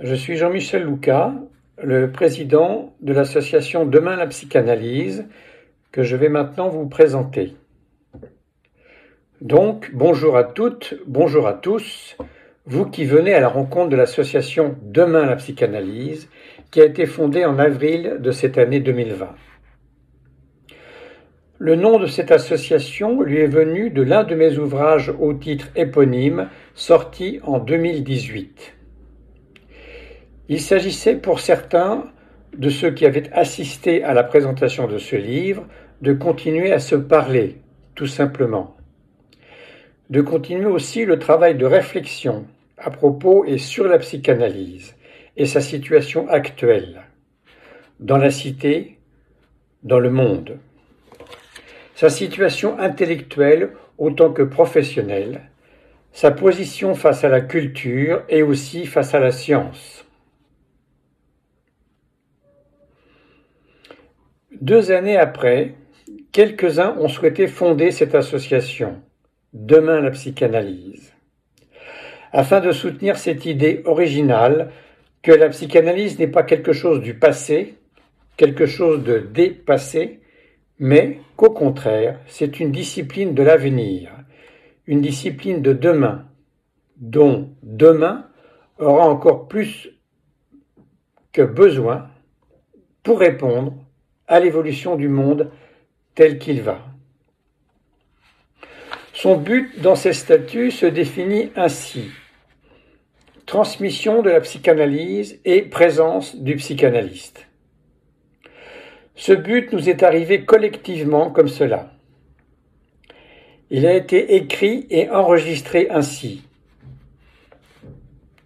Je suis Jean-Michel Louca, le président de l'association Demain la psychanalyse, que je vais maintenant vous présenter. Donc, bonjour à toutes, bonjour à tous, vous qui venez à la rencontre de l'association Demain la psychanalyse, qui a été fondée en avril de cette année 2020. Le nom de cette association lui est venu de l'un de mes ouvrages au titre éponyme, sorti en 2018. Il s'agissait pour certains de ceux qui avaient assisté à la présentation de ce livre de continuer à se parler, tout simplement de continuer aussi le travail de réflexion à propos et sur la psychanalyse et sa situation actuelle, dans la cité, dans le monde. Sa situation intellectuelle autant que professionnelle, sa position face à la culture et aussi face à la science. Deux années après, quelques-uns ont souhaité fonder cette association Demain la psychanalyse. Afin de soutenir cette idée originale que la psychanalyse n'est pas quelque chose du passé, quelque chose de dépassé, mais qu'au contraire, c'est une discipline de l'avenir, une discipline de demain, dont demain aura encore plus que besoin pour répondre à l'évolution du monde tel qu'il va. Son but dans ces statuts se définit ainsi. Transmission de la psychanalyse et présence du psychanalyste. Ce but nous est arrivé collectivement comme cela. Il a été écrit et enregistré ainsi.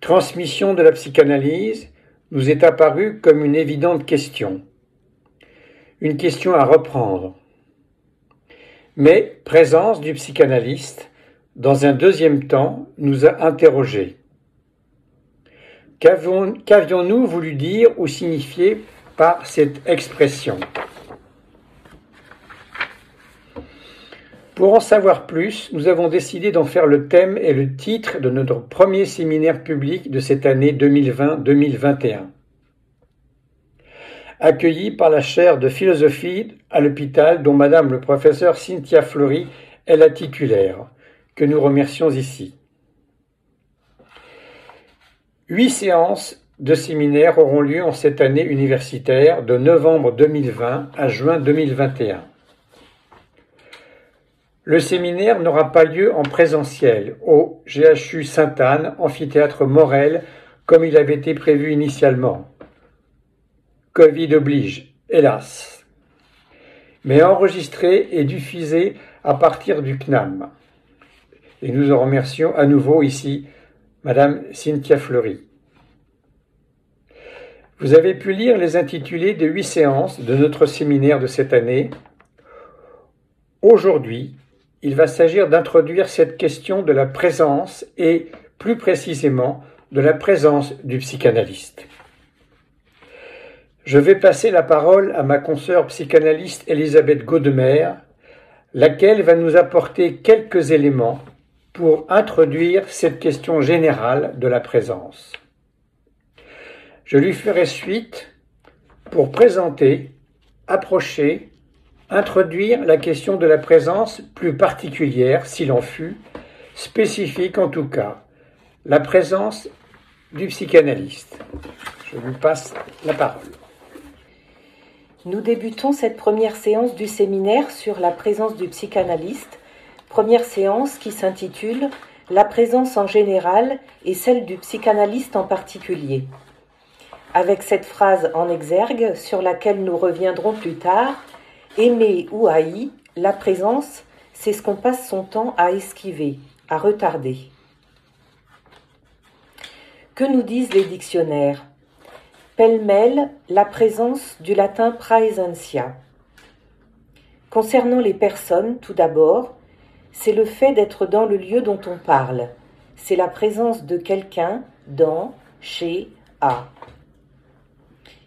Transmission de la psychanalyse nous est apparu comme une évidente question. Une question à reprendre. Mais présence du psychanalyste, dans un deuxième temps, nous a interrogés. Qu'avions-nous voulu dire ou signifier par cette expression? Pour en savoir plus, nous avons décidé d'en faire le thème et le titre de notre premier séminaire public de cette année 2020-2021 accueilli par la chaire de philosophie à l'hôpital dont Madame le professeur Cynthia Fleury est la titulaire, que nous remercions ici. Huit séances de séminaire auront lieu en cette année universitaire de novembre 2020 à juin 2021. Le séminaire n'aura pas lieu en présentiel au GHU Sainte-Anne, amphithéâtre Morel, comme il avait été prévu initialement. Covid oblige, hélas. Mais enregistré et diffusé à partir du CNAM. Et nous en remercions à nouveau ici Madame Cynthia Fleury. Vous avez pu lire les intitulés des huit séances de notre séminaire de cette année. Aujourd'hui, il va s'agir d'introduire cette question de la présence et, plus précisément, de la présence du psychanalyste. Je vais passer la parole à ma consoeur psychanalyste Elisabeth Gaudemer, laquelle va nous apporter quelques éléments pour introduire cette question générale de la présence. Je lui ferai suite pour présenter, approcher, introduire la question de la présence plus particulière, s'il en fut, spécifique en tout cas, la présence du psychanalyste. Je lui passe la parole. Nous débutons cette première séance du séminaire sur la présence du psychanalyste, première séance qui s'intitule La présence en général et celle du psychanalyste en particulier. Avec cette phrase en exergue sur laquelle nous reviendrons plus tard, aimer ou haï, la présence, c'est ce qu'on passe son temps à esquiver, à retarder. Que nous disent les dictionnaires? Pêle-mêle, la présence du latin praesentia. Concernant les personnes, tout d'abord, c'est le fait d'être dans le lieu dont on parle. C'est la présence de quelqu'un dans, chez, à.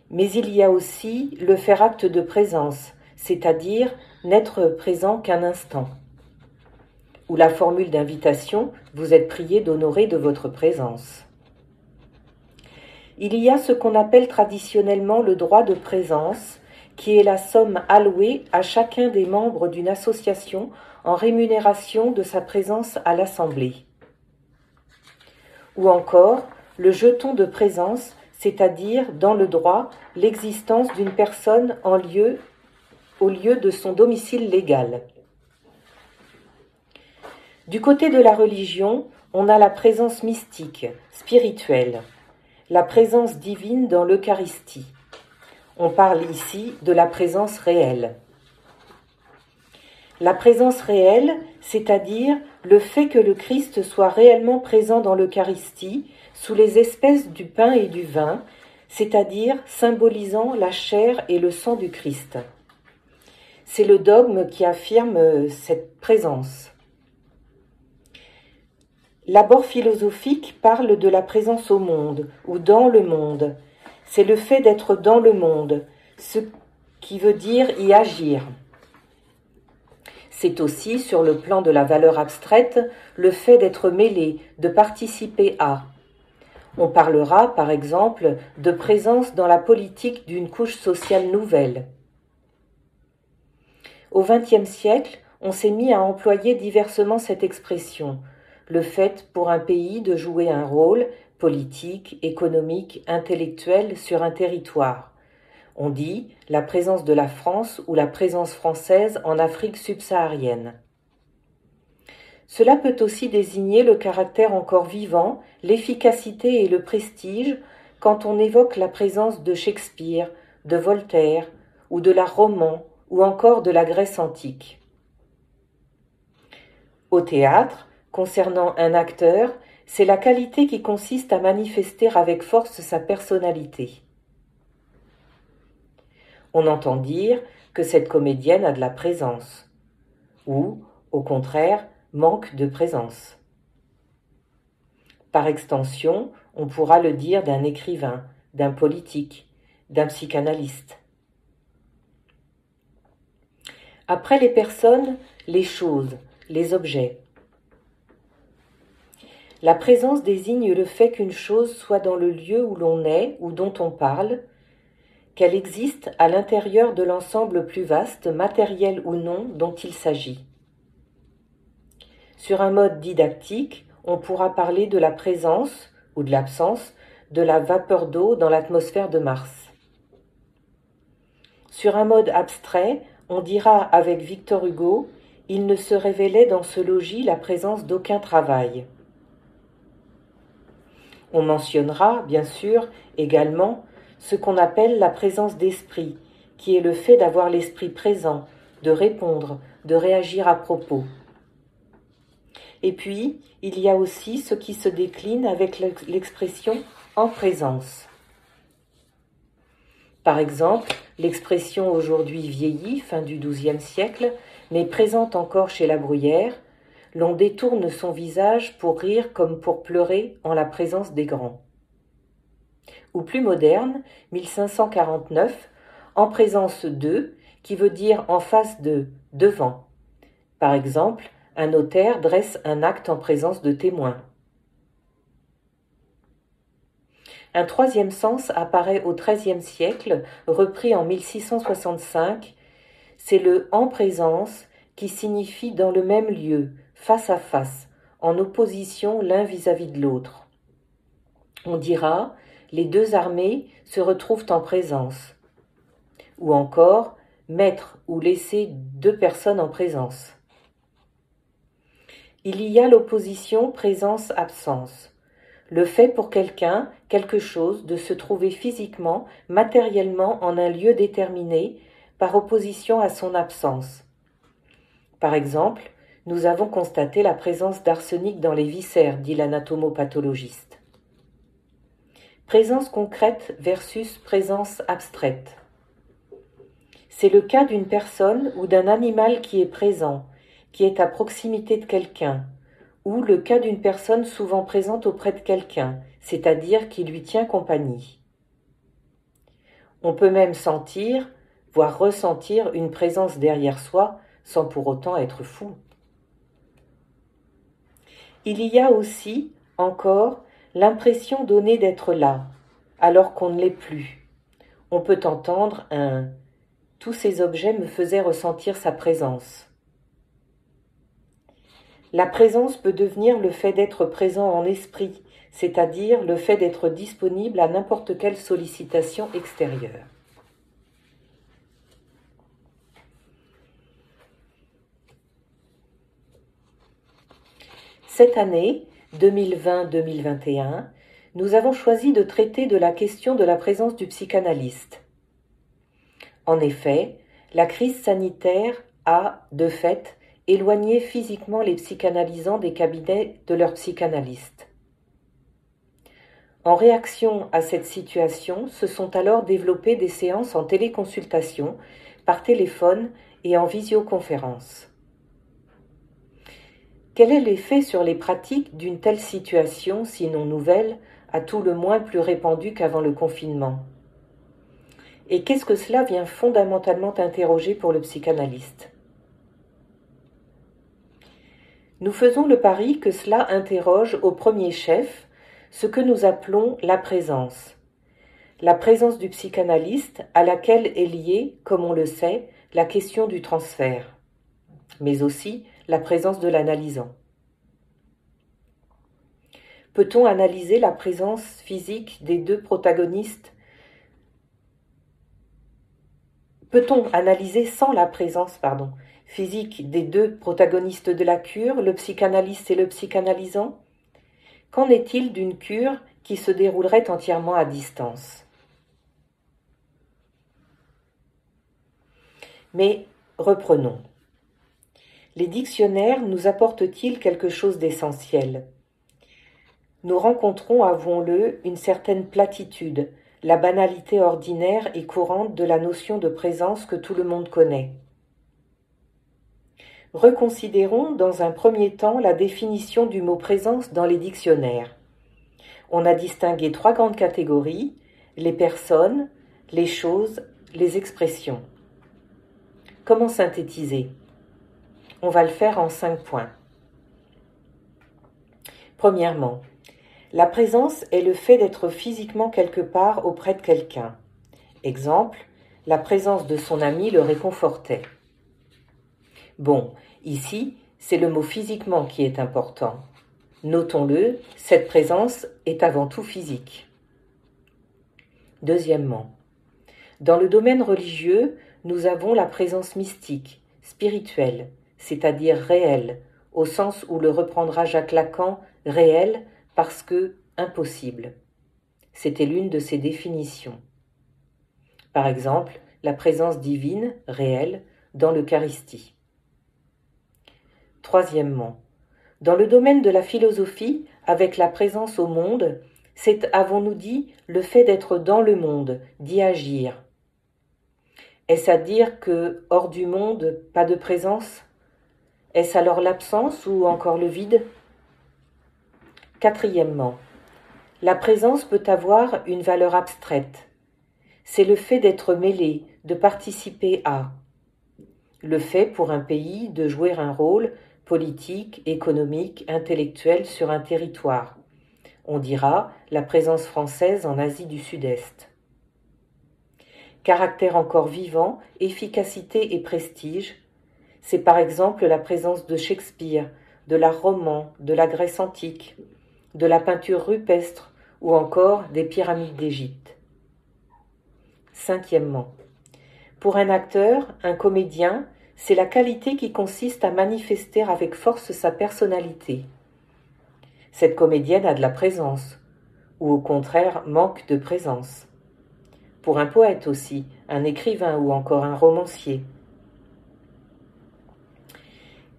Mais il y a aussi le faire acte de présence, c'est-à-dire n'être présent qu'un instant. Ou la formule d'invitation, vous êtes prié d'honorer de votre présence. Il y a ce qu'on appelle traditionnellement le droit de présence, qui est la somme allouée à chacun des membres d'une association en rémunération de sa présence à l'Assemblée. Ou encore le jeton de présence, c'est-à-dire dans le droit l'existence d'une personne en lieu, au lieu de son domicile légal. Du côté de la religion, on a la présence mystique, spirituelle, la présence divine dans l'Eucharistie. On parle ici de la présence réelle. La présence réelle, c'est-à-dire le fait que le Christ soit réellement présent dans l'Eucharistie sous les espèces du pain et du vin, c'est-à-dire symbolisant la chair et le sang du Christ. C'est le dogme qui affirme cette présence. L'abord philosophique parle de la présence au monde ou dans le monde. C'est le fait d'être dans le monde, ce qui veut dire y agir. C'est aussi, sur le plan de la valeur abstraite, le fait d'être mêlé, de participer à. On parlera, par exemple, de présence dans la politique d'une couche sociale nouvelle. Au XXe siècle, on s'est mis à employer diversement cette expression, le fait pour un pays de jouer un rôle politique, économique, intellectuel sur un territoire. On dit la présence de la France ou la présence française en Afrique subsaharienne. Cela peut aussi désigner le caractère encore vivant, l'efficacité et le prestige quand on évoque la présence de Shakespeare, de Voltaire, ou de la roman, ou encore de la Grèce antique. Au théâtre, concernant un acteur, c'est la qualité qui consiste à manifester avec force sa personnalité. On entend dire que cette comédienne a de la présence, ou, au contraire, manque de présence. Par extension, on pourra le dire d'un écrivain, d'un politique, d'un psychanalyste. Après les personnes, les choses, les objets. La présence désigne le fait qu'une chose soit dans le lieu où l'on est ou dont on parle, qu'elle existe à l'intérieur de l'ensemble plus vaste, matériel ou non, dont il s'agit. Sur un mode didactique, on pourra parler de la présence ou de l'absence de la vapeur d'eau dans l'atmosphère de Mars. Sur un mode abstrait, on dira avec Victor Hugo Il ne se révélait dans ce logis la présence d'aucun travail. On mentionnera, bien sûr, également ce qu'on appelle la présence d'esprit, qui est le fait d'avoir l'esprit présent, de répondre, de réagir à propos. Et puis, il y a aussi ce qui se décline avec l'expression en présence. Par exemple, l'expression aujourd'hui vieillie, fin du XIIe siècle, mais présente encore chez la Bruyère, l'on détourne son visage pour rire comme pour pleurer en la présence des grands ou plus moderne, 1549, en présence de, qui veut dire en face de, devant. Par exemple, un notaire dresse un acte en présence de témoins. Un troisième sens apparaît au XIIIe siècle, repris en 1665. C'est le en présence qui signifie dans le même lieu, face à face, en opposition l'un vis-à-vis de l'autre. On dira les deux armées se retrouvent en présence. Ou encore, mettre ou laisser deux personnes en présence. Il y a l'opposition présence-absence. Le fait pour quelqu'un, quelque chose, de se trouver physiquement, matériellement en un lieu déterminé, par opposition à son absence. Par exemple, nous avons constaté la présence d'arsenic dans les viscères, dit l'anatomopathologiste. Présence concrète versus présence abstraite. C'est le cas d'une personne ou d'un animal qui est présent, qui est à proximité de quelqu'un, ou le cas d'une personne souvent présente auprès de quelqu'un, c'est-à-dire qui lui tient compagnie. On peut même sentir, voire ressentir une présence derrière soi sans pour autant être fou. Il y a aussi, encore, l'impression donnée d'être là, alors qu'on ne l'est plus. On peut entendre un tous ces objets me faisaient ressentir sa présence. La présence peut devenir le fait d'être présent en esprit, c'est-à-dire le fait d'être disponible à n'importe quelle sollicitation extérieure. Cette année, 2020-2021, nous avons choisi de traiter de la question de la présence du psychanalyste. En effet, la crise sanitaire a, de fait, éloigné physiquement les psychanalysants des cabinets de leurs psychanalystes. En réaction à cette situation, se sont alors développées des séances en téléconsultation, par téléphone et en visioconférence. Quel est l'effet sur les pratiques d'une telle situation, sinon nouvelle, à tout le moins plus répandue qu'avant le confinement? Et qu'est-ce que cela vient fondamentalement interroger pour le psychanalyste? Nous faisons le pari que cela interroge au premier chef ce que nous appelons la présence. La présence du psychanalyste à laquelle est liée, comme on le sait, la question du transfert, mais aussi la présence de l'analysant. Peut-on analyser la présence physique des deux protagonistes? Peut-on analyser sans la présence, physique des deux protagonistes de la cure, le psychanalyste et le psychanalysant? Qu'en est-il d'une cure qui se déroulerait entièrement à distance? Mais reprenons. Les dictionnaires nous apportent-ils quelque chose d'essentiel? Nous rencontrons, avouons-le, une certaine platitude, la banalité ordinaire et courante de la notion de présence que tout le monde connaît. Reconsidérons dans un premier temps la définition du mot présence dans les dictionnaires. On a distingué trois grandes catégories, les personnes, les choses, les expressions. Comment synthétiser? On va le faire en cinq points. Premièrement, la présence est le fait d'être physiquement quelque part auprès de quelqu'un. Exemple, la présence de son ami le réconfortait. Bon, ici, c'est le mot physiquement qui est important. Notons-le, cette présence est avant tout physique. Deuxièmement, dans le domaine religieux, nous avons la présence mystique, spirituelle, c'est-à-dire réelle, au sens où le reprendra Jacques Lacan, réel parce que impossible. C'était l'une de ses définitions. Par exemple, la présence divine, réelle, dans l'Eucharistie. Troisièmement, dans le domaine de la philosophie, avec la présence au monde, c'est, avons-nous dit, le fait d'être dans le monde, d'y agir. Est-ce à dire que, hors du monde, pas de présence? Est-ce alors l'absence ou encore le vide? Quatrièmement, la présence peut avoir une valeur abstraite. C'est le fait d'être mêlé, de participer à. Le fait pour un pays de jouer un rôle politique, économique, intellectuelle sur un territoire. On dira la présence française en Asie du Sud-Est. Caractère encore vivant, efficacité et prestige, c'est par exemple la présence de Shakespeare, de l'art roman, de la Grèce antique, de la peinture rupestre ou encore des pyramides d'Égypte. Cinquièmement, pour un acteur, un comédien, c'est la qualité qui consiste à manifester avec force sa personnalité. Cette comédienne a de la présence, ou au contraire manque de présence. Pour un poète aussi, un écrivain ou encore un romancier.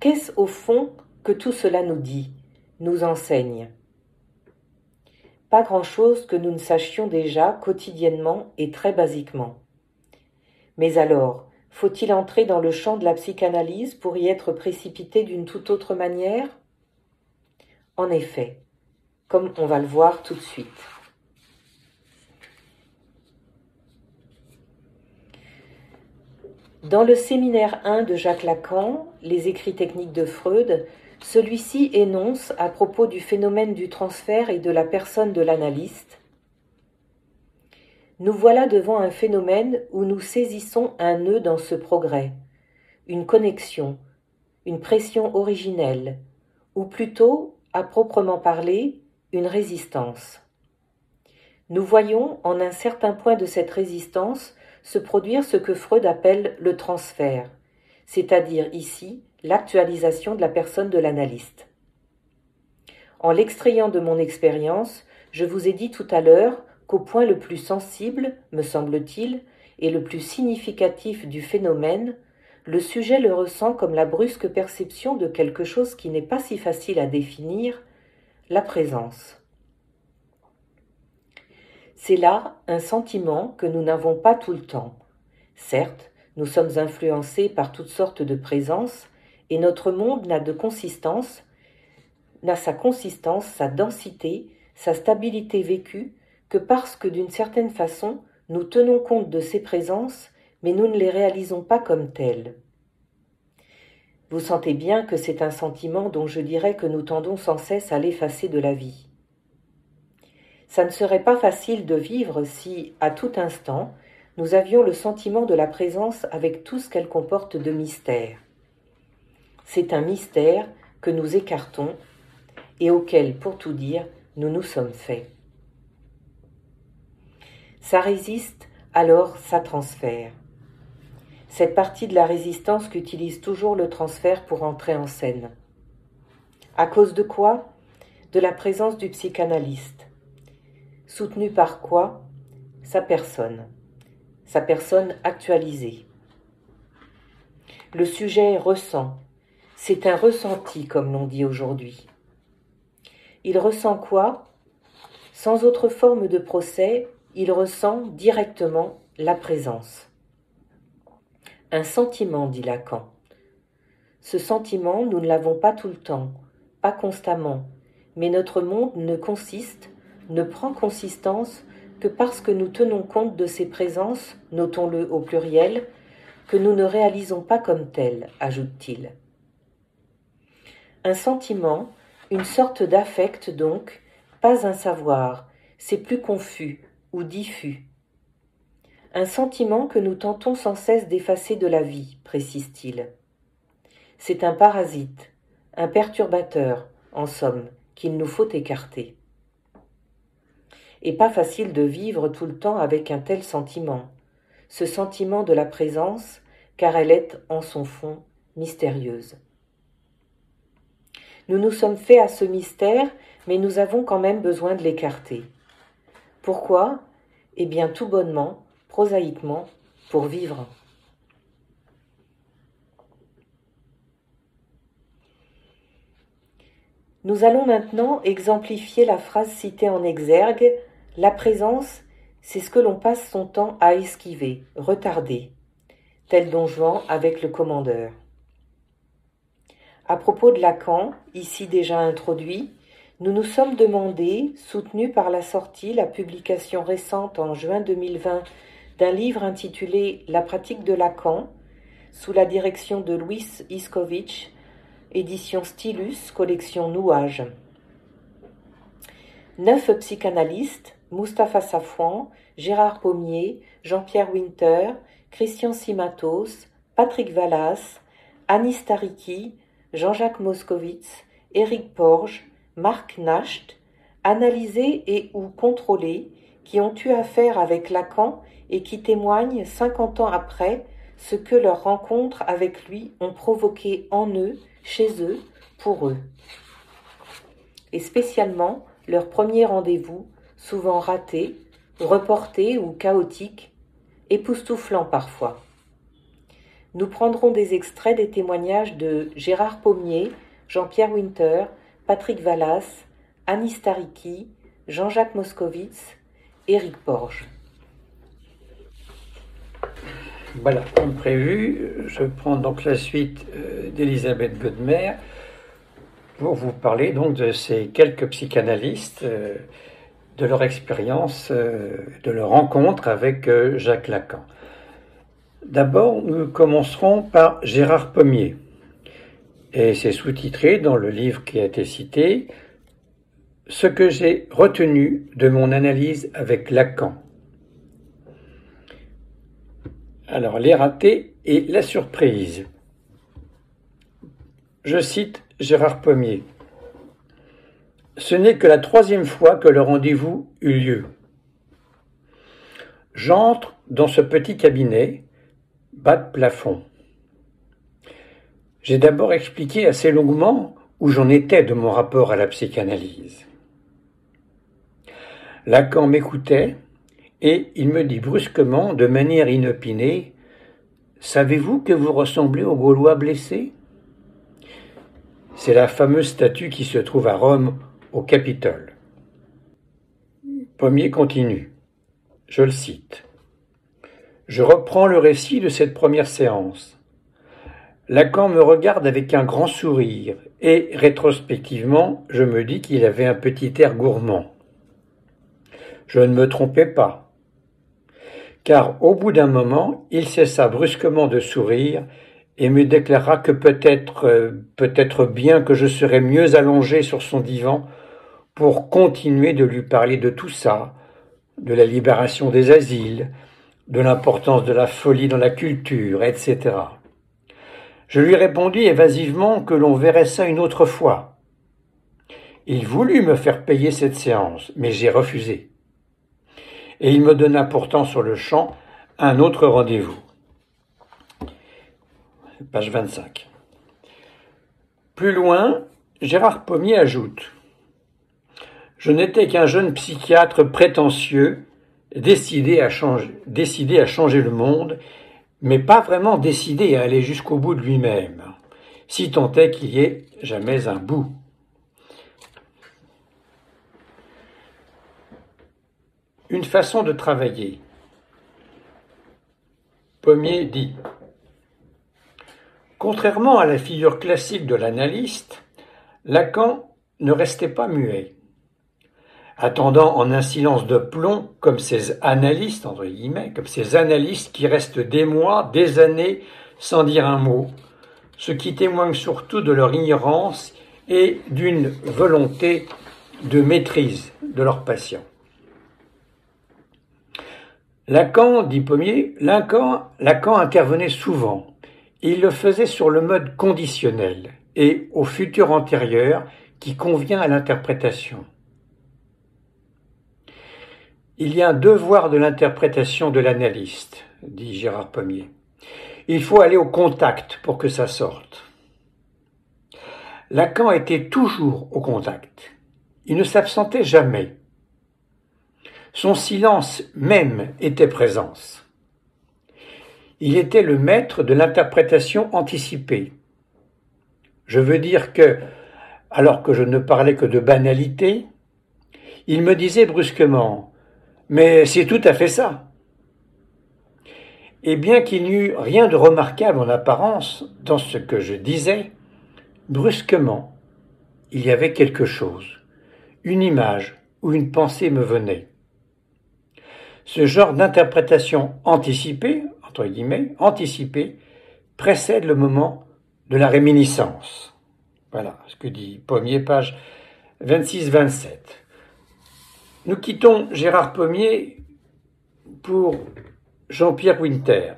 Qu'est-ce au fond que tout cela nous dit, nous enseigne? Pas grand-chose que nous ne sachions déjà quotidiennement et très basiquement. Mais alors, faut-il entrer dans le champ de la psychanalyse pour y être précipité d'une toute autre manière? En effet, comme on va le voir tout de suite. Dans le séminaire 1 de Jacques Lacan, Les écrits techniques de Freud, celui-ci énonce à propos du phénomène du transfert et de la personne de l'analyste nous voilà devant un phénomène où nous saisissons un nœud dans ce progrès, une connexion, une pression originelle, ou plutôt, à proprement parler, une résistance. Nous voyons en un certain point de cette résistance se produire ce que Freud appelle le transfert, c'est-à-dire ici l'actualisation de la personne de l'analyste. En l'extrayant de mon expérience, je vous ai dit tout à l'heure qu'au point le plus sensible, me semble-t-il, et le plus significatif du phénomène, le sujet le ressent comme la brusque perception de quelque chose qui n'est pas si facile à définir, la présence. C'est là un sentiment que nous n'avons pas tout le temps. Certes, nous sommes influencés par toutes sortes de présences, et notre monde n'a de consistance, n'a sa consistance, sa densité, sa stabilité vécue, que parce que d'une certaine façon, nous tenons compte de ces présences, mais nous ne les réalisons pas comme telles. Vous sentez bien que c'est un sentiment dont je dirais que nous tendons sans cesse à l'effacer de la vie. Ça ne serait pas facile de vivre si, à tout instant, nous avions le sentiment de la présence avec tout ce qu'elle comporte de mystère. C'est un mystère que nous écartons et auquel, pour tout dire, nous nous sommes faits. Ça résiste, alors ça transfère. Cette partie de la résistance qu'utilise toujours le transfert pour entrer en scène. À cause de quoi? De la présence du psychanalyste Soutenu par quoi? Sa personne, sa personne actualisée. Le sujet ressent, c'est un ressenti comme l'on dit aujourd'hui. Il ressent quoi? Sans autre forme de procès, il ressent directement la présence. Un sentiment, dit Lacan. Ce sentiment, nous ne l'avons pas tout le temps, pas constamment, mais notre monde ne consiste ne prend consistance que parce que nous tenons compte de ces présences, notons-le au pluriel, que nous ne réalisons pas comme telles, ajoute-t-il. Un sentiment, une sorte d'affect donc, pas un savoir, c'est plus confus ou diffus. Un sentiment que nous tentons sans cesse d'effacer de la vie, précise-t-il. C'est un parasite, un perturbateur, en somme, qu'il nous faut écarter et pas facile de vivre tout le temps avec un tel sentiment, ce sentiment de la présence, car elle est, en son fond, mystérieuse. Nous nous sommes faits à ce mystère, mais nous avons quand même besoin de l'écarter. Pourquoi? Eh bien tout bonnement, prosaïquement, pour vivre. Nous allons maintenant exemplifier la phrase citée en exergue la présence, c'est ce que l'on passe son temps à esquiver, retarder, tel Don Juan avec le commandeur. À propos de Lacan, ici déjà introduit, nous nous sommes demandé, soutenus par la sortie, la publication récente en juin 2020 d'un livre intitulé La pratique de Lacan, sous la direction de Louis Iskovitch, édition Stylus, collection Nouage. Neuf psychanalystes, Mustapha Safouan, Gérard Pommier, Jean-Pierre Winter, Christian Simatos, Patrick Vallas, Anis Tariki, Jean-Jacques Moscovitz, Éric Porge, Marc Nacht, analysés et ou contrôlés, qui ont eu affaire avec Lacan et qui témoignent, cinquante ans après, ce que leurs rencontres avec lui ont provoqué en eux, chez eux, pour eux. Et spécialement leur premier rendez-vous souvent raté, reporté ou chaotique, époustouflant parfois. Nous prendrons des extraits des témoignages de Gérard Pommier, Jean-Pierre Winter, Patrick Vallas, Anis Tariki, Jean-Jacques Moscovitz, Éric Porge. Voilà, comme prévu, je prends donc la suite euh, d'Elisabeth Godmer pour vous parler donc de ces quelques psychanalystes euh, de leur expérience, euh, de leur rencontre avec euh, Jacques Lacan. D'abord, nous commencerons par Gérard Pommier. Et c'est sous-titré dans le livre qui a été cité, Ce que j'ai retenu de mon analyse avec Lacan. Alors, les ratés et la surprise. Je cite Gérard Pommier. Ce n'est que la troisième fois que le rendez-vous eut lieu. J'entre dans ce petit cabinet, bas de plafond. J'ai d'abord expliqué assez longuement où j'en étais de mon rapport à la psychanalyse. Lacan m'écoutait et il me dit brusquement, de manière inopinée, Savez-vous que vous ressemblez au Gaulois blessé C'est la fameuse statue qui se trouve à Rome, au Capitole. Pommier continue. Je le cite. Je reprends le récit de cette première séance. Lacan me regarde avec un grand sourire, et rétrospectivement, je me dis qu'il avait un petit air gourmand. Je ne me trompais pas, car au bout d'un moment, il cessa brusquement de sourire et me déclara que peut-être, euh, peut-être bien que je serais mieux allongé sur son divan pour continuer de lui parler de tout ça, de la libération des asiles, de l'importance de la folie dans la culture, etc. Je lui répondis évasivement que l'on verrait ça une autre fois. Il voulut me faire payer cette séance, mais j'ai refusé. Et il me donna pourtant sur le champ un autre rendez-vous. Page 25. Plus loin, Gérard Pommier ajoute Je n'étais qu'un jeune psychiatre prétentieux décidé à changer, le monde, mais pas vraiment décidé à aller jusqu'au bout de lui-même, si tant est qu'il y ait jamais un bout. Une façon de travailler. Pommier dit Contrairement à la figure classique de l'analyste, Lacan ne restait pas muet attendant en un silence de plomb, comme ces analystes, entre guillemets, comme ces analystes qui restent des mois, des années, sans dire un mot, ce qui témoigne surtout de leur ignorance et d'une volonté de maîtrise de leurs patients. Lacan, dit Pommier, Lacan, Lacan intervenait souvent. Il le faisait sur le mode conditionnel et au futur antérieur qui convient à l'interprétation. Il y a un devoir de l'interprétation de l'analyste, dit Gérard Pommier. Il faut aller au contact pour que ça sorte. Lacan était toujours au contact. Il ne s'absentait jamais. Son silence même était présence. Il était le maître de l'interprétation anticipée. Je veux dire que, alors que je ne parlais que de banalité, il me disait brusquement mais c'est tout à fait ça. Et bien qu'il n'y eût rien de remarquable en apparence dans ce que je disais, brusquement, il y avait quelque chose, une image ou une pensée me venait. Ce genre d'interprétation anticipée, entre guillemets, anticipée, précède le moment de la réminiscence. Voilà ce que dit Pommier, page 26-27. Nous quittons Gérard Pommier pour Jean-Pierre Winter,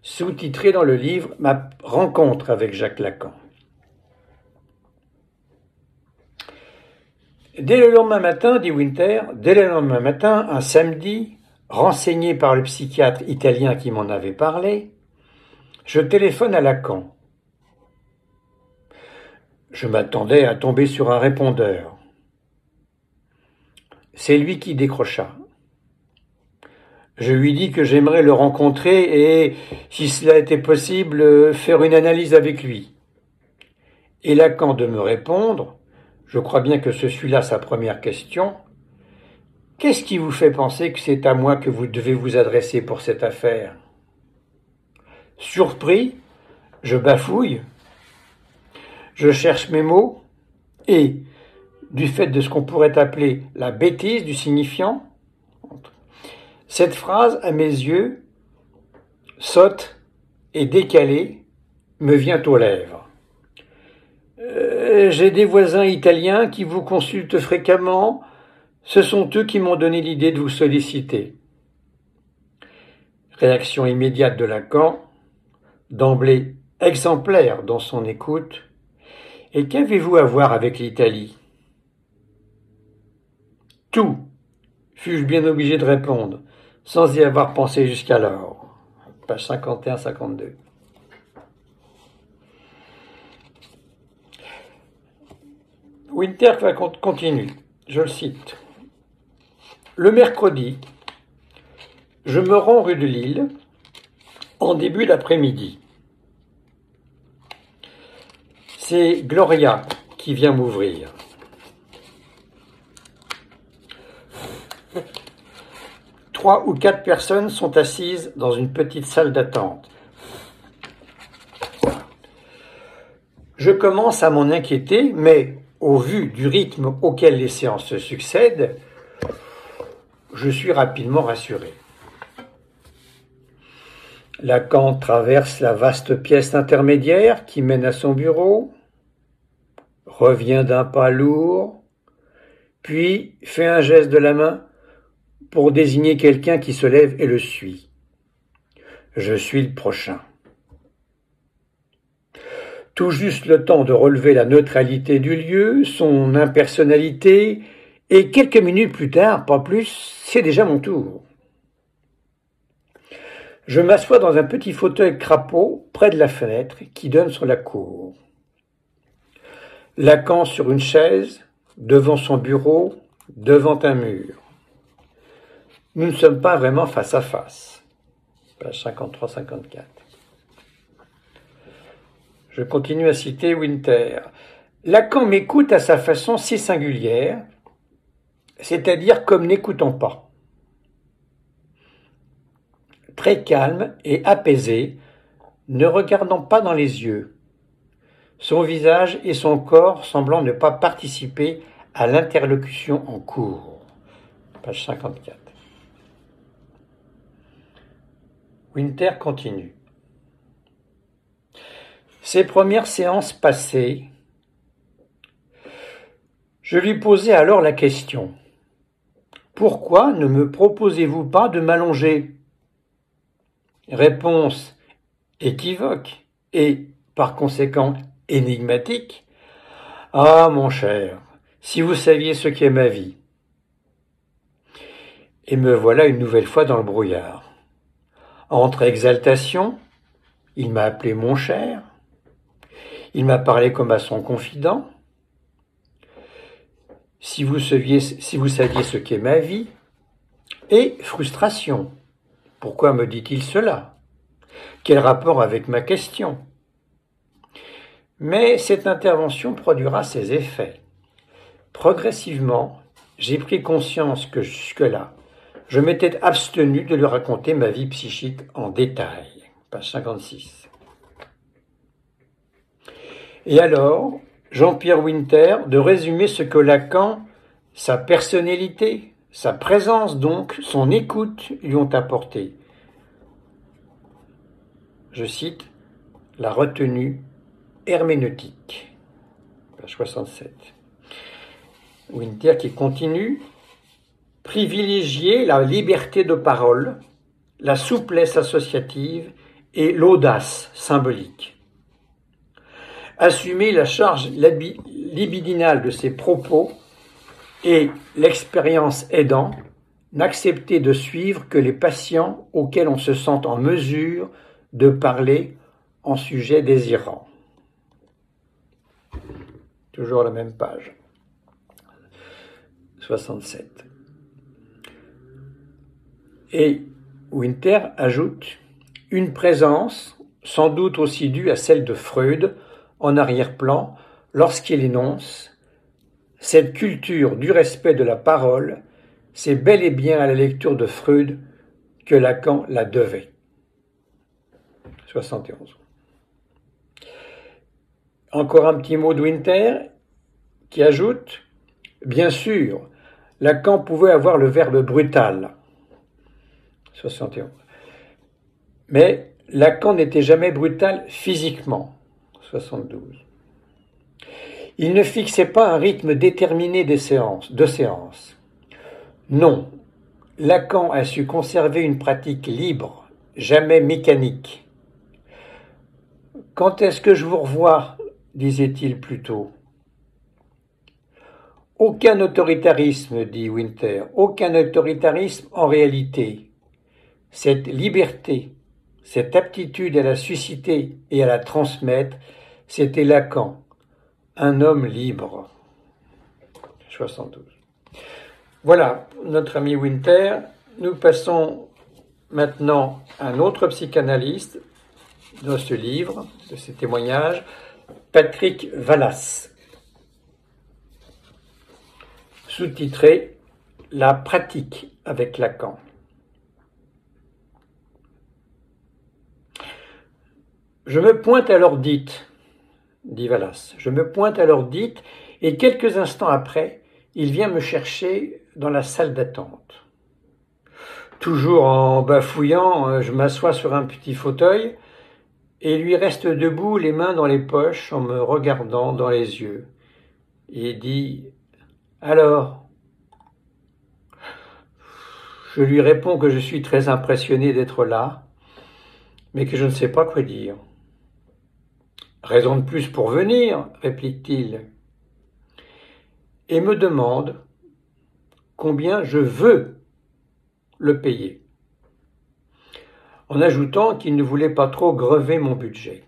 sous-titré dans le livre Ma rencontre avec Jacques Lacan. Dès le lendemain matin, dit Winter, dès le lendemain matin, un samedi, renseigné par le psychiatre italien qui m'en avait parlé, je téléphone à Lacan. Je m'attendais à tomber sur un répondeur. C'est lui qui décrocha. Je lui dis que j'aimerais le rencontrer et, si cela était possible, faire une analyse avec lui. Et Lacan de me répondre, je crois bien que ce fut là sa première question, Qu'est-ce qui vous fait penser que c'est à moi que vous devez vous adresser pour cette affaire? Surpris, je bafouille, je cherche mes mots, et, du fait de ce qu'on pourrait appeler la bêtise du signifiant, cette phrase, à mes yeux, saute et décalée, me vient aux lèvres. Euh, j'ai des voisins italiens qui vous consultent fréquemment. Ce sont eux qui m'ont donné l'idée de vous solliciter. Réaction immédiate de Lacan, d'emblée exemplaire dans son écoute. Et qu'avez-vous à voir avec l'Italie? Tout, fus-je bien obligé de répondre, sans y avoir pensé jusqu'alors. Page 51-52. Winter continue, je le cite. Le mercredi, je me rends rue de Lille en début d'après-midi. C'est Gloria qui vient m'ouvrir. Trois ou quatre personnes sont assises dans une petite salle d'attente. Je commence à m'en inquiéter, mais au vu du rythme auquel les séances se succèdent, je suis rapidement rassuré. Lacan traverse la vaste pièce intermédiaire qui mène à son bureau, revient d'un pas lourd, puis fait un geste de la main pour désigner quelqu'un qui se lève et le suit. Je suis le prochain. Tout juste le temps de relever la neutralité du lieu, son impersonnalité, et quelques minutes plus tard, pas plus, c'est déjà mon tour. Je m'assois dans un petit fauteuil crapaud près de la fenêtre qui donne sur la cour. Lacan sur une chaise, devant son bureau, devant un mur. Nous ne sommes pas vraiment face à face. Page 53-54. Je continue à citer Winter. Lacan m'écoute à sa façon si singulière, c'est-à-dire comme n'écoutant pas. Très calme et apaisé, ne regardant pas dans les yeux, son visage et son corps semblant ne pas participer à l'interlocution en cours. Page 54. Winter continue. Ces premières séances passées, je lui posais alors la question Pourquoi ne me proposez-vous pas de m'allonger? Réponse équivoque et, par conséquent, énigmatique. Ah, mon cher, si vous saviez ce qu'est ma vie. Et me voilà une nouvelle fois dans le brouillard. Entre exaltation, il m'a appelé mon cher, il m'a parlé comme à son confident. Si vous saviez, ce qu'est ma vie, et frustration. Pourquoi me dit-il cela? Quel rapport avec ma question? Mais cette intervention produira ses effets. Progressivement, j'ai pris conscience que jusque-là, je m'étais abstenu de lui raconter ma vie psychique en détail. Page 56. Et alors, Jean-Pierre Winter, de résumer ce que Lacan, sa personnalité, sa présence donc, son écoute lui ont apporté. Je cite, la retenue herméneutique. Page 67. Winter qui continue. Privilégier la liberté de parole, la souplesse associative et l'audace symbolique. Assumer la charge libidinale de ses propos et l'expérience aidant, n'accepter de suivre que les patients auxquels on se sent en mesure de parler en sujet désirant. Toujours la même page. 67. Et Winter ajoute une présence, sans doute aussi due à celle de Freud, en arrière-plan, lorsqu'il énonce Cette culture du respect de la parole, c'est bel et bien à la lecture de Freud que Lacan la devait. 71. Encore un petit mot de Winter qui ajoute Bien sûr, Lacan pouvait avoir le verbe brutal. 71. Mais Lacan n'était jamais brutal physiquement. 72. Il ne fixait pas un rythme déterminé des séances, de séances. Non, Lacan a su conserver une pratique libre jamais mécanique. Quand est-ce que je vous revois disait-il plutôt. Aucun autoritarisme, dit Winter, aucun autoritarisme en réalité. Cette liberté, cette aptitude à la susciter et à la transmettre, c'était Lacan, un homme libre. 72. Voilà, notre ami Winter. Nous passons maintenant à un autre psychanalyste dans ce livre, de ces témoignages, Patrick Vallas. Sous-titré La pratique avec Lacan. Je me pointe à l'heure dite, dit Vallas. Je me pointe à l'heure dite, et quelques instants après, il vient me chercher dans la salle d'attente. Toujours en bafouillant, euh, je m'assois sur un petit fauteuil et lui reste debout, les mains dans les poches, en me regardant dans les yeux. Et dit Alors? Je lui réponds que je suis très impressionné d'être là, mais que je ne sais pas quoi dire. Raison de plus pour venir, réplique-t-il, et me demande combien je veux le payer, en ajoutant qu'il ne voulait pas trop grever mon budget.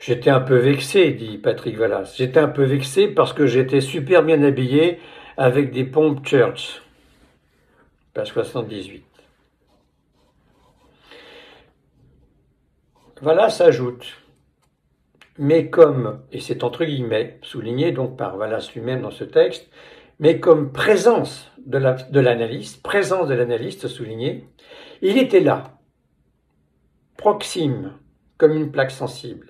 J'étais un peu vexé, dit Patrick Vallas. J'étais un peu vexé parce que j'étais super bien habillé avec des pompes Church. Page 78. Vallas ajoute mais comme, et c'est entre guillemets, souligné donc par Vallas lui-même dans ce texte, mais comme présence de l'analyste, présence de l'analyste souligné, il était là, proxime, comme une plaque sensible,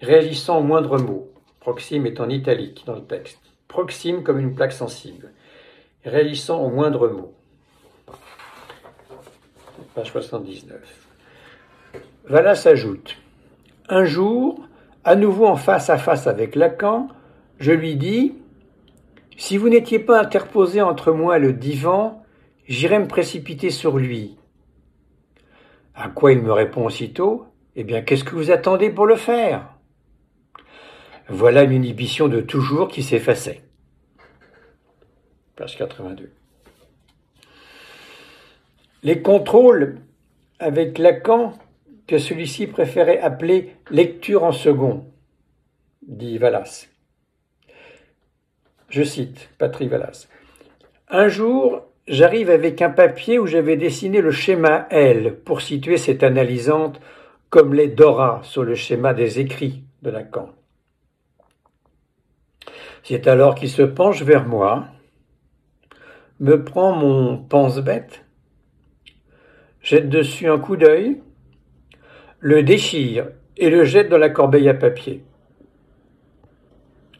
réagissant au moindre mot, proxime est en italique dans le texte, proxime comme une plaque sensible, réagissant au moindre mot. Page 79. Vallas ajoute Un jour, à nouveau en face à face avec Lacan, je lui dis Si vous n'étiez pas interposé entre moi et le divan, j'irais me précipiter sur lui. À quoi il me répond aussitôt Eh bien, qu'est-ce que vous attendez pour le faire? Voilà une inhibition de toujours qui s'effaçait. Page 82. Les contrôles avec Lacan que celui-ci préférait appeler lecture en second, dit Vallas. Je cite Patrick Vallas. Un jour, j'arrive avec un papier où j'avais dessiné le schéma L pour situer cette analysante comme les Dora sur le schéma des écrits de Lacan. C'est alors qu'il se penche vers moi, me prend mon pense-bête, jette dessus un coup d'œil, le déchire et le jette dans la corbeille à papier.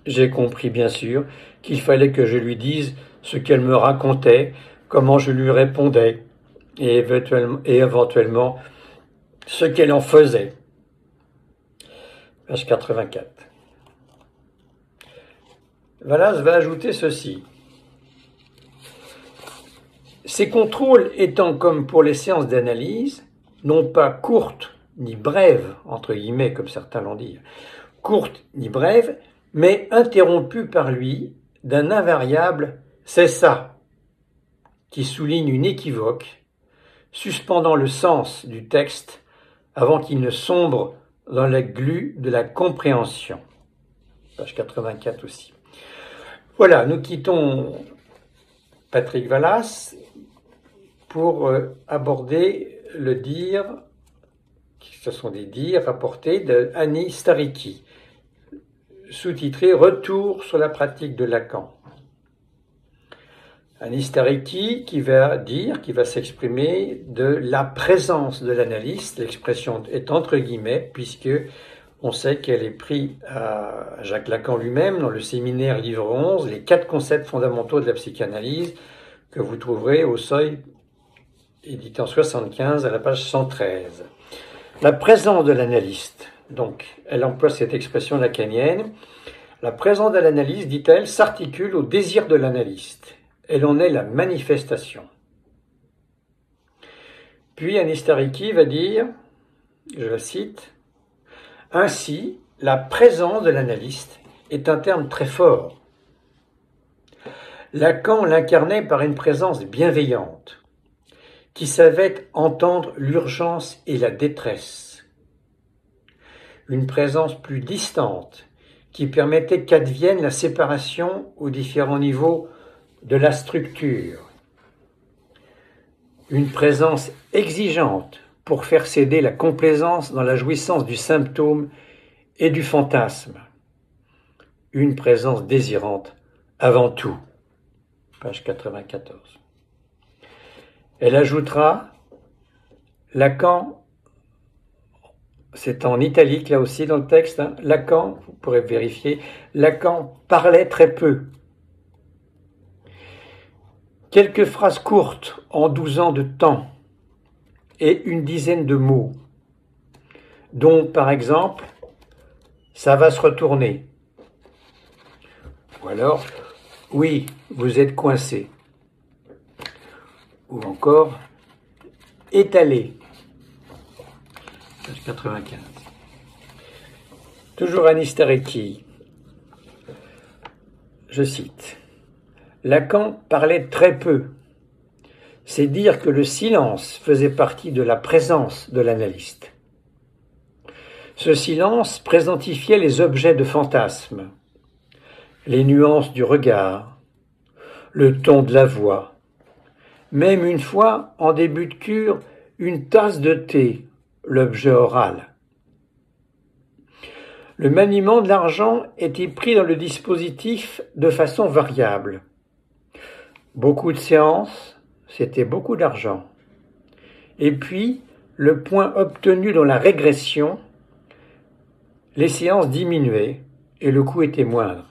J'ai compris bien sûr qu'il fallait que je lui dise ce qu'elle me racontait, comment je lui répondais, et éventuellement, ce qu'elle en faisait. Page 84. Valas va ajouter ceci. Ces contrôles étant comme pour les séances d'analyse, non pas courtes ni brève, entre guillemets, comme certains l'ont dit, courte ni brève, mais interrompue par lui d'un invariable c'est ça, qui souligne une équivoque, suspendant le sens du texte avant qu'il ne sombre dans la glu de la compréhension. Page 84 aussi. Voilà, nous quittons Patrick Vallas pour euh, aborder le dire ce sont des dires rapportés de Annie Staricki, sous-titré Retour sur la pratique de Lacan. Annie Staricki qui va dire, qui va s'exprimer de la présence de l'analyste, l'expression est entre guillemets, puisque on sait qu'elle est prise à Jacques Lacan lui-même dans le séminaire livre 11, les quatre concepts fondamentaux de la psychanalyse, que vous trouverez au seuil édité en 75 à la page 113. La présence de l'analyste, donc elle emploie cette expression lacanienne, la présence de l'analyste, dit-elle, s'articule au désir de l'analyste. Elle en est la manifestation. Puis Anistariki va dire, je la cite, Ainsi, la présence de l'analyste est un terme très fort. Lacan l'incarnait par une présence bienveillante, qui savait entendre l'urgence et la détresse. Une présence plus distante, qui permettait qu'advienne la séparation aux différents niveaux de la structure. Une présence exigeante pour faire céder la complaisance dans la jouissance du symptôme et du fantasme. Une présence désirante avant tout. Page 94. Elle ajoutera Lacan c'est en italique là aussi dans le texte. Hein. Lacan, vous pourrez vérifier, Lacan parlait très peu. Quelques phrases courtes en douze ans de temps et une dizaine de mots, dont par exemple ça va se retourner. Ou alors, oui, vous êtes coincé. Ou encore, étalé. 95. Toujours Anistareki. Je cite. Lacan parlait très peu. C'est dire que le silence faisait partie de la présence de l'analyste. Ce silence présentifiait les objets de fantasme, les nuances du regard, le ton de la voix, même une fois, en début de cure, une tasse de thé l'objet oral. Le maniement de l'argent était pris dans le dispositif de façon variable? Beaucoup de séances, c'était beaucoup d'argent. Et puis, le point obtenu dans la régression, les séances diminuaient et le coût était moindre.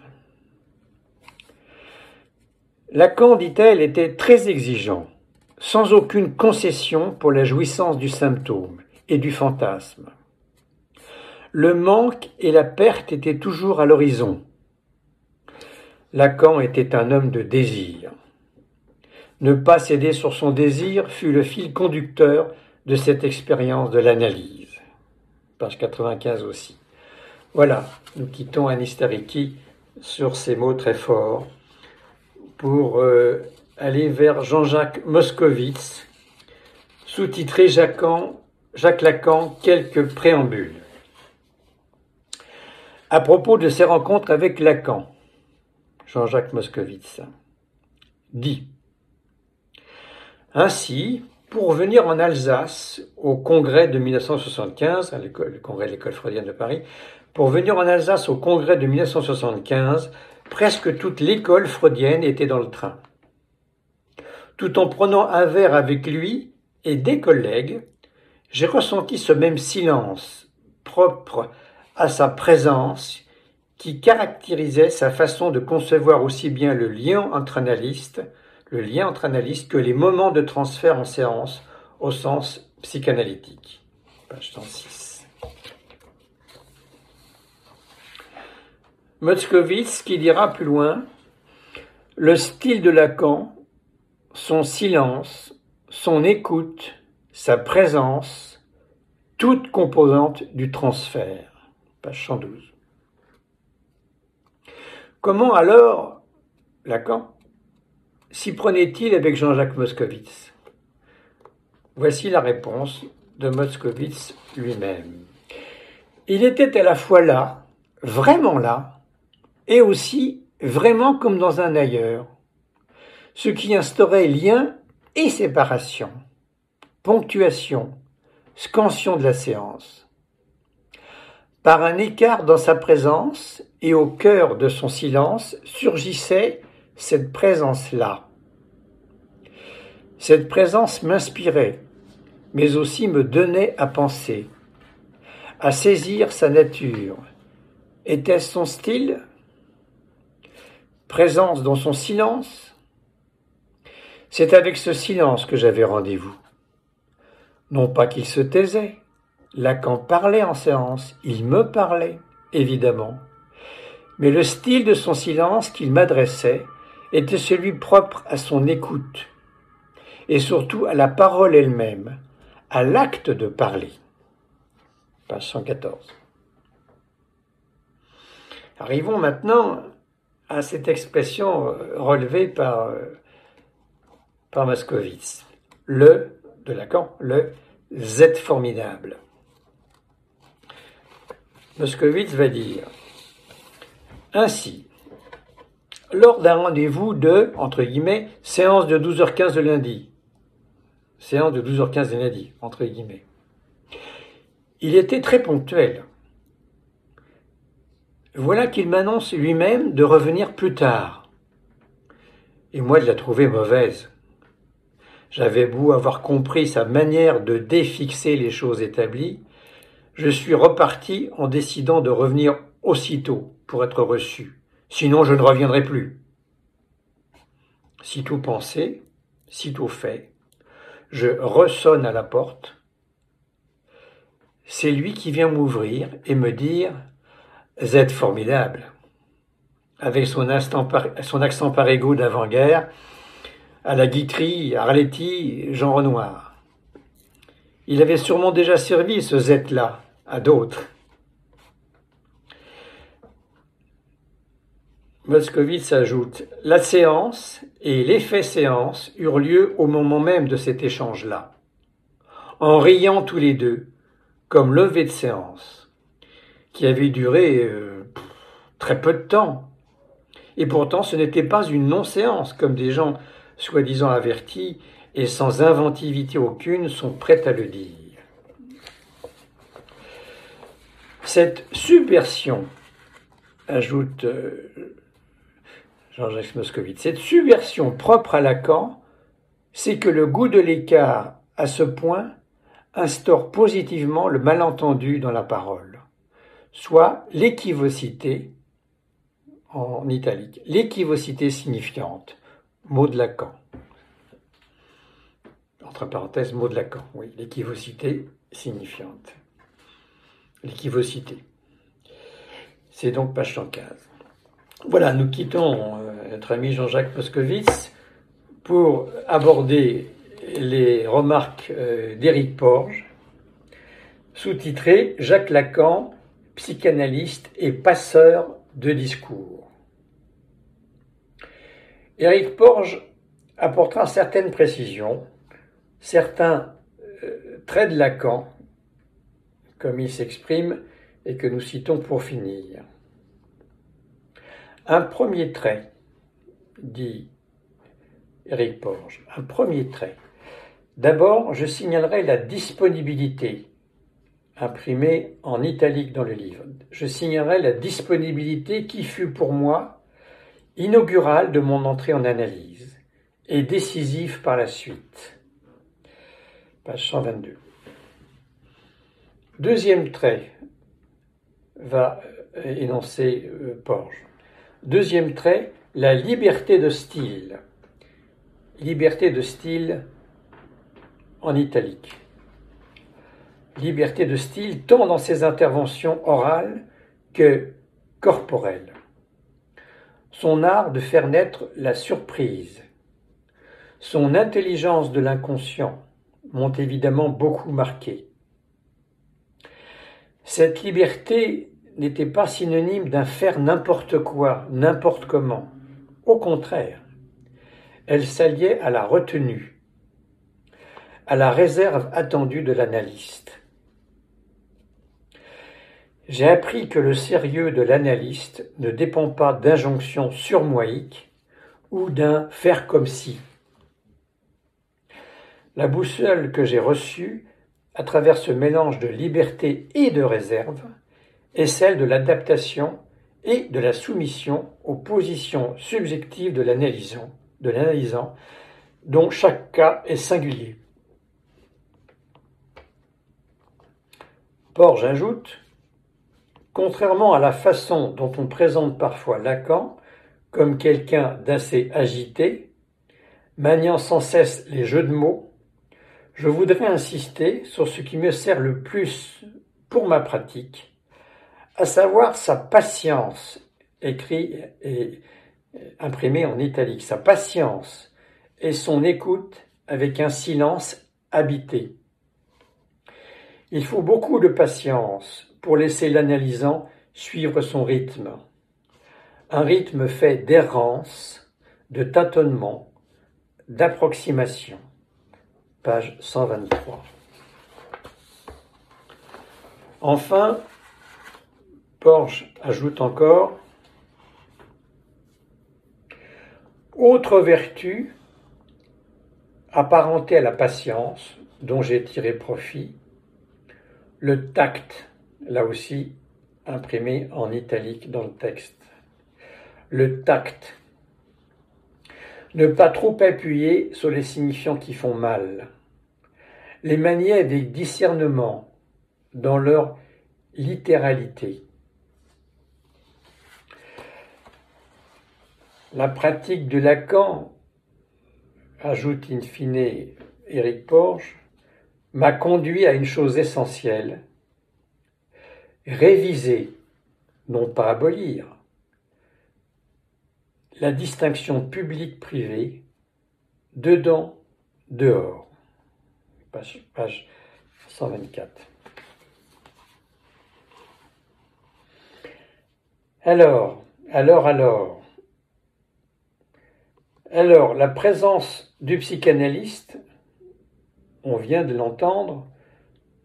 Lacan, dit-elle, était très exigeant, sans aucune concession pour la jouissance du symptôme et du fantasme. Le manque et la perte étaient toujours à l'horizon. Lacan était un homme de désir. Ne pas céder sur son désir fut le fil conducteur de cette expérience de l'analyse. Page 95 aussi. Voilà, nous quittons Anistariki sur ces mots très forts pour euh, aller vers Jean-Jacques Moscovitz, sous-titré Jacques Lacan, quelques préambules. À propos de ses rencontres avec Lacan, Jean-Jacques Moscovitz dit Ainsi, pour venir en Alsace au congrès de 1975, à le congrès de l'école freudienne de Paris, pour venir en Alsace au congrès de 1975, presque toute l'école freudienne était dans le train. Tout en prenant un verre avec lui et des collègues, j'ai ressenti ce même silence propre à sa présence qui caractérisait sa façon de concevoir aussi bien le lien entre analystes, que les moments de transfert en séance au sens psychanalytique. Page 106. Motzkowitz qui dira plus loin le style de Lacan, son silence, son écoute, sa présence, toute composante du transfert. Page 112. Comment alors Lacan s'y prenait-il avec Jean-Jacques Moscovitz? Voici la réponse de Moscovitz lui-même. Il était à la fois là, vraiment là, et aussi vraiment comme dans un ailleurs, ce qui instaurait lien et séparation ponctuation, scansion de la séance. Par un écart dans sa présence et au cœur de son silence surgissait cette présence-là. Cette présence m'inspirait, mais aussi me donnait à penser, à saisir sa nature. Était-ce son style? Présence dans son silence? C'est avec ce silence que j'avais rendez-vous. Non pas qu'il se taisait. Lacan parlait en séance, il me parlait, évidemment. Mais le style de son silence qu'il m'adressait était celui propre à son écoute, et surtout à la parole elle-même, à l'acte de parler. Page 114. Arrivons maintenant à cette expression euh, relevée par, euh, par Moscovitz. Le, de Lacan, le Z formidable. Moscovitz va dire Ainsi, lors d'un rendez-vous de, entre guillemets, séance de 12h15 de lundi, séance de 12h15 de lundi, entre guillemets, il était très ponctuel. Voilà qu'il m'annonce lui-même de revenir plus tard. Et moi de la trouver mauvaise. J'avais beau avoir compris sa manière de défixer les choses établies, je suis reparti en décidant de revenir aussitôt pour être reçu. Sinon je ne reviendrai plus. Sitôt pensé, sitôt fait, je ressonne à la porte. C'est lui qui vient m'ouvrir et me dire Z formidable, avec son, son accent parégo d'avant-guerre, à la Guitry, Arletty, Jean Renoir. Il avait sûrement déjà servi ce Z-là à d'autres. Moscovitz ajoute La séance et l'effet séance eurent lieu au moment même de cet échange-là, en riant tous les deux, comme levé de séance qui avait duré euh, très peu de temps. Et pourtant, ce n'était pas une non-séance, comme des gens soi-disant avertis et sans inventivité aucune sont prêts à le dire. Cette subversion, ajoute euh, Jean-Jacques Moscovitz, cette subversion propre à Lacan, c'est que le goût de l'écart, à ce point, instaure positivement le malentendu dans la parole soit l'équivocité en italique, l'équivocité signifiante, mot de Lacan. Entre parenthèses, mot de Lacan, oui, l'équivocité signifiante. L'équivocité. C'est donc page 115. Voilà, nous quittons euh, notre ami Jean-Jacques Moscovitz pour aborder les remarques euh, d'Éric Porge, sous-titré Jacques Lacan psychanalyste et passeur de discours. Éric Porge apportera certaines précisions, certains euh, traits de Lacan, comme il s'exprime et que nous citons pour finir. Un premier trait, dit Éric Porge, un premier trait. D'abord, je signalerai la disponibilité imprimé en italique dans le livre. Je signerai la disponibilité qui fut pour moi inaugurale de mon entrée en analyse et décisive par la suite. Page 122. Deuxième trait va euh, énoncer euh, Porge. Deuxième trait, la liberté de style. Liberté de style en italique liberté de style tant dans ses interventions orales que corporelles. Son art de faire naître la surprise, son intelligence de l'inconscient m'ont évidemment beaucoup marqué. Cette liberté n'était pas synonyme d'un faire n'importe quoi, n'importe comment. Au contraire, elle s'alliait à la retenue, à la réserve attendue de l'analyste. J'ai appris que le sérieux de l'analyste ne dépend pas d'injonctions surmoïques ou d'un faire comme si. La boussole que j'ai reçue, à travers ce mélange de liberté et de réserve, est celle de l'adaptation et de la soumission aux positions subjectives de l'analysant, dont chaque cas est singulier. Porge ajoute Contrairement à la façon dont on présente parfois Lacan comme quelqu'un d'assez agité, maniant sans cesse les jeux de mots, je voudrais insister sur ce qui me sert le plus pour ma pratique, à savoir sa patience, écrit et imprimé en italique, sa patience et son écoute avec un silence habité. Il faut beaucoup de patience pour laisser l'analysant suivre son rythme. Un rythme fait d'errance, de tâtonnement, d'approximation. Page 123. Enfin, Porge ajoute encore Autre vertu apparentée à la patience, dont j'ai tiré profit, le tact, là aussi imprimé en italique dans le texte. Le tact. Ne pas trop appuyer sur les signifiants qui font mal. Les manier avec discernement dans leur littéralité. La pratique de Lacan, ajoute in fine Éric Porge, m'a conduit à une chose essentielle, réviser, non pas abolir, la distinction publique-privée, dedans, dehors. Page, page 124. Alors, alors, alors, alors, la présence du psychanalyste, on vient de l'entendre,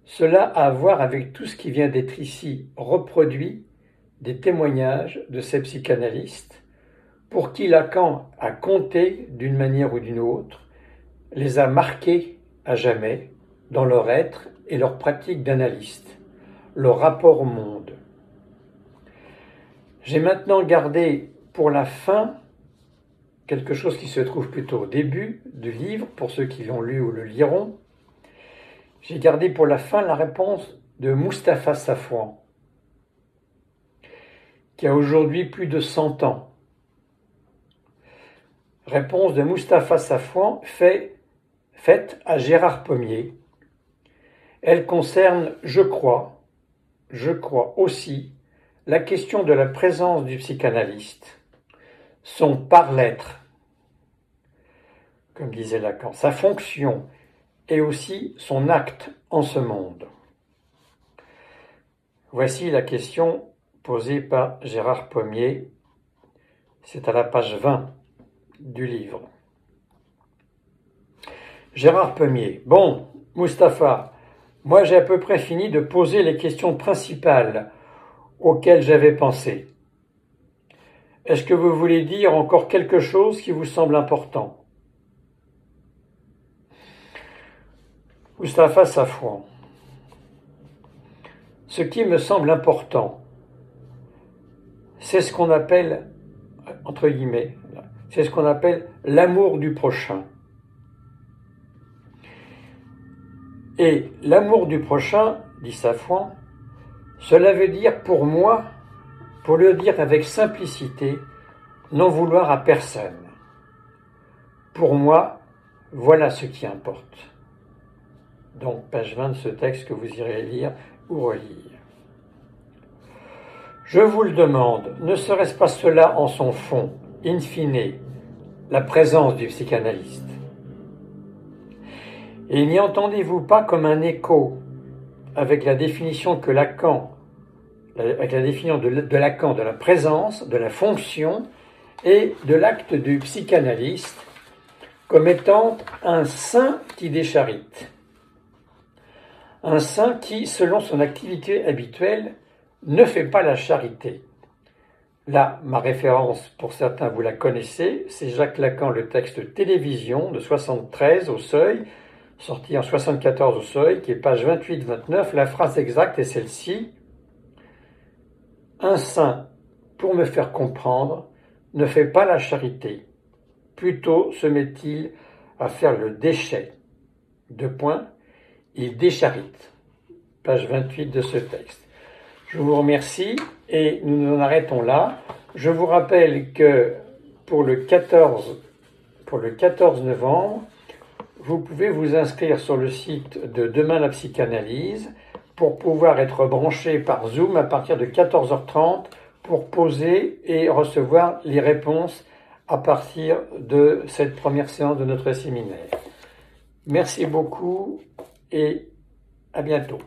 cela a à voir avec tout ce qui vient d'être ici reproduit des témoignages de ces psychanalystes pour qui Lacan a compté d'une manière ou d'une autre, les a marqués à jamais dans leur être et leur pratique d'analyste, leur rapport au monde. J'ai maintenant gardé pour la fin quelque chose qui se trouve plutôt au début du livre, pour ceux qui l'ont lu ou le liront. J'ai gardé pour la fin la réponse de Mustapha Safwan, qui a aujourd'hui plus de 100 ans. Réponse de Mustapha fait, faite à Gérard Pommier. Elle concerne, je crois, je crois aussi, la question de la présence du psychanalyste son par-l'être, comme disait Lacan, sa fonction et aussi son acte en ce monde. Voici la question posée par Gérard Pommier. C'est à la page 20 du livre. Gérard Pommier. Bon, Mustapha, moi j'ai à peu près fini de poser les questions principales auxquelles j'avais pensé. Est-ce que vous voulez dire encore quelque chose qui vous semble important? Mustapha Safwan. Ce qui me semble important, c'est ce qu'on appelle, entre guillemets, c'est ce qu'on appelle l'amour du prochain. Et l'amour du prochain, dit Safwan, cela veut dire pour moi pour le dire avec simplicité, n'en vouloir à personne. Pour moi, voilà ce qui importe. Donc, page 20 de ce texte que vous irez lire ou relire. Je vous le demande, ne serait-ce pas cela en son fond, in fine, la présence du psychanalyste? Et n'y entendez-vous pas comme un écho avec la définition que Lacan avec la définition de, Lacan de la présence, de la fonction et de l'acte du psychanalyste comme étant un saint qui décharite? Un saint qui, selon son activité habituelle, ne fait pas la charité. Là, ma référence, pour certains, vous la connaissez, c'est Jacques Lacan, le texte télévision de 73 au seuil, sorti en 74 au seuil, qui est page 28-29. La phrase exacte est celle-ci. Un saint, pour me faire comprendre, ne fait pas la charité. Plutôt se met-il à faire le déchet. Deux points, il décharite. Page 28 de ce texte. Je vous remercie et nous nous en arrêtons là. Je vous rappelle que pour le 14, pour le 14 novembre, vous pouvez vous inscrire sur le site de Demain la psychanalyse pour pouvoir être branché par Zoom à partir de 14h30 pour poser et recevoir les réponses à partir de cette première séance de notre séminaire. Merci beaucoup et à bientôt.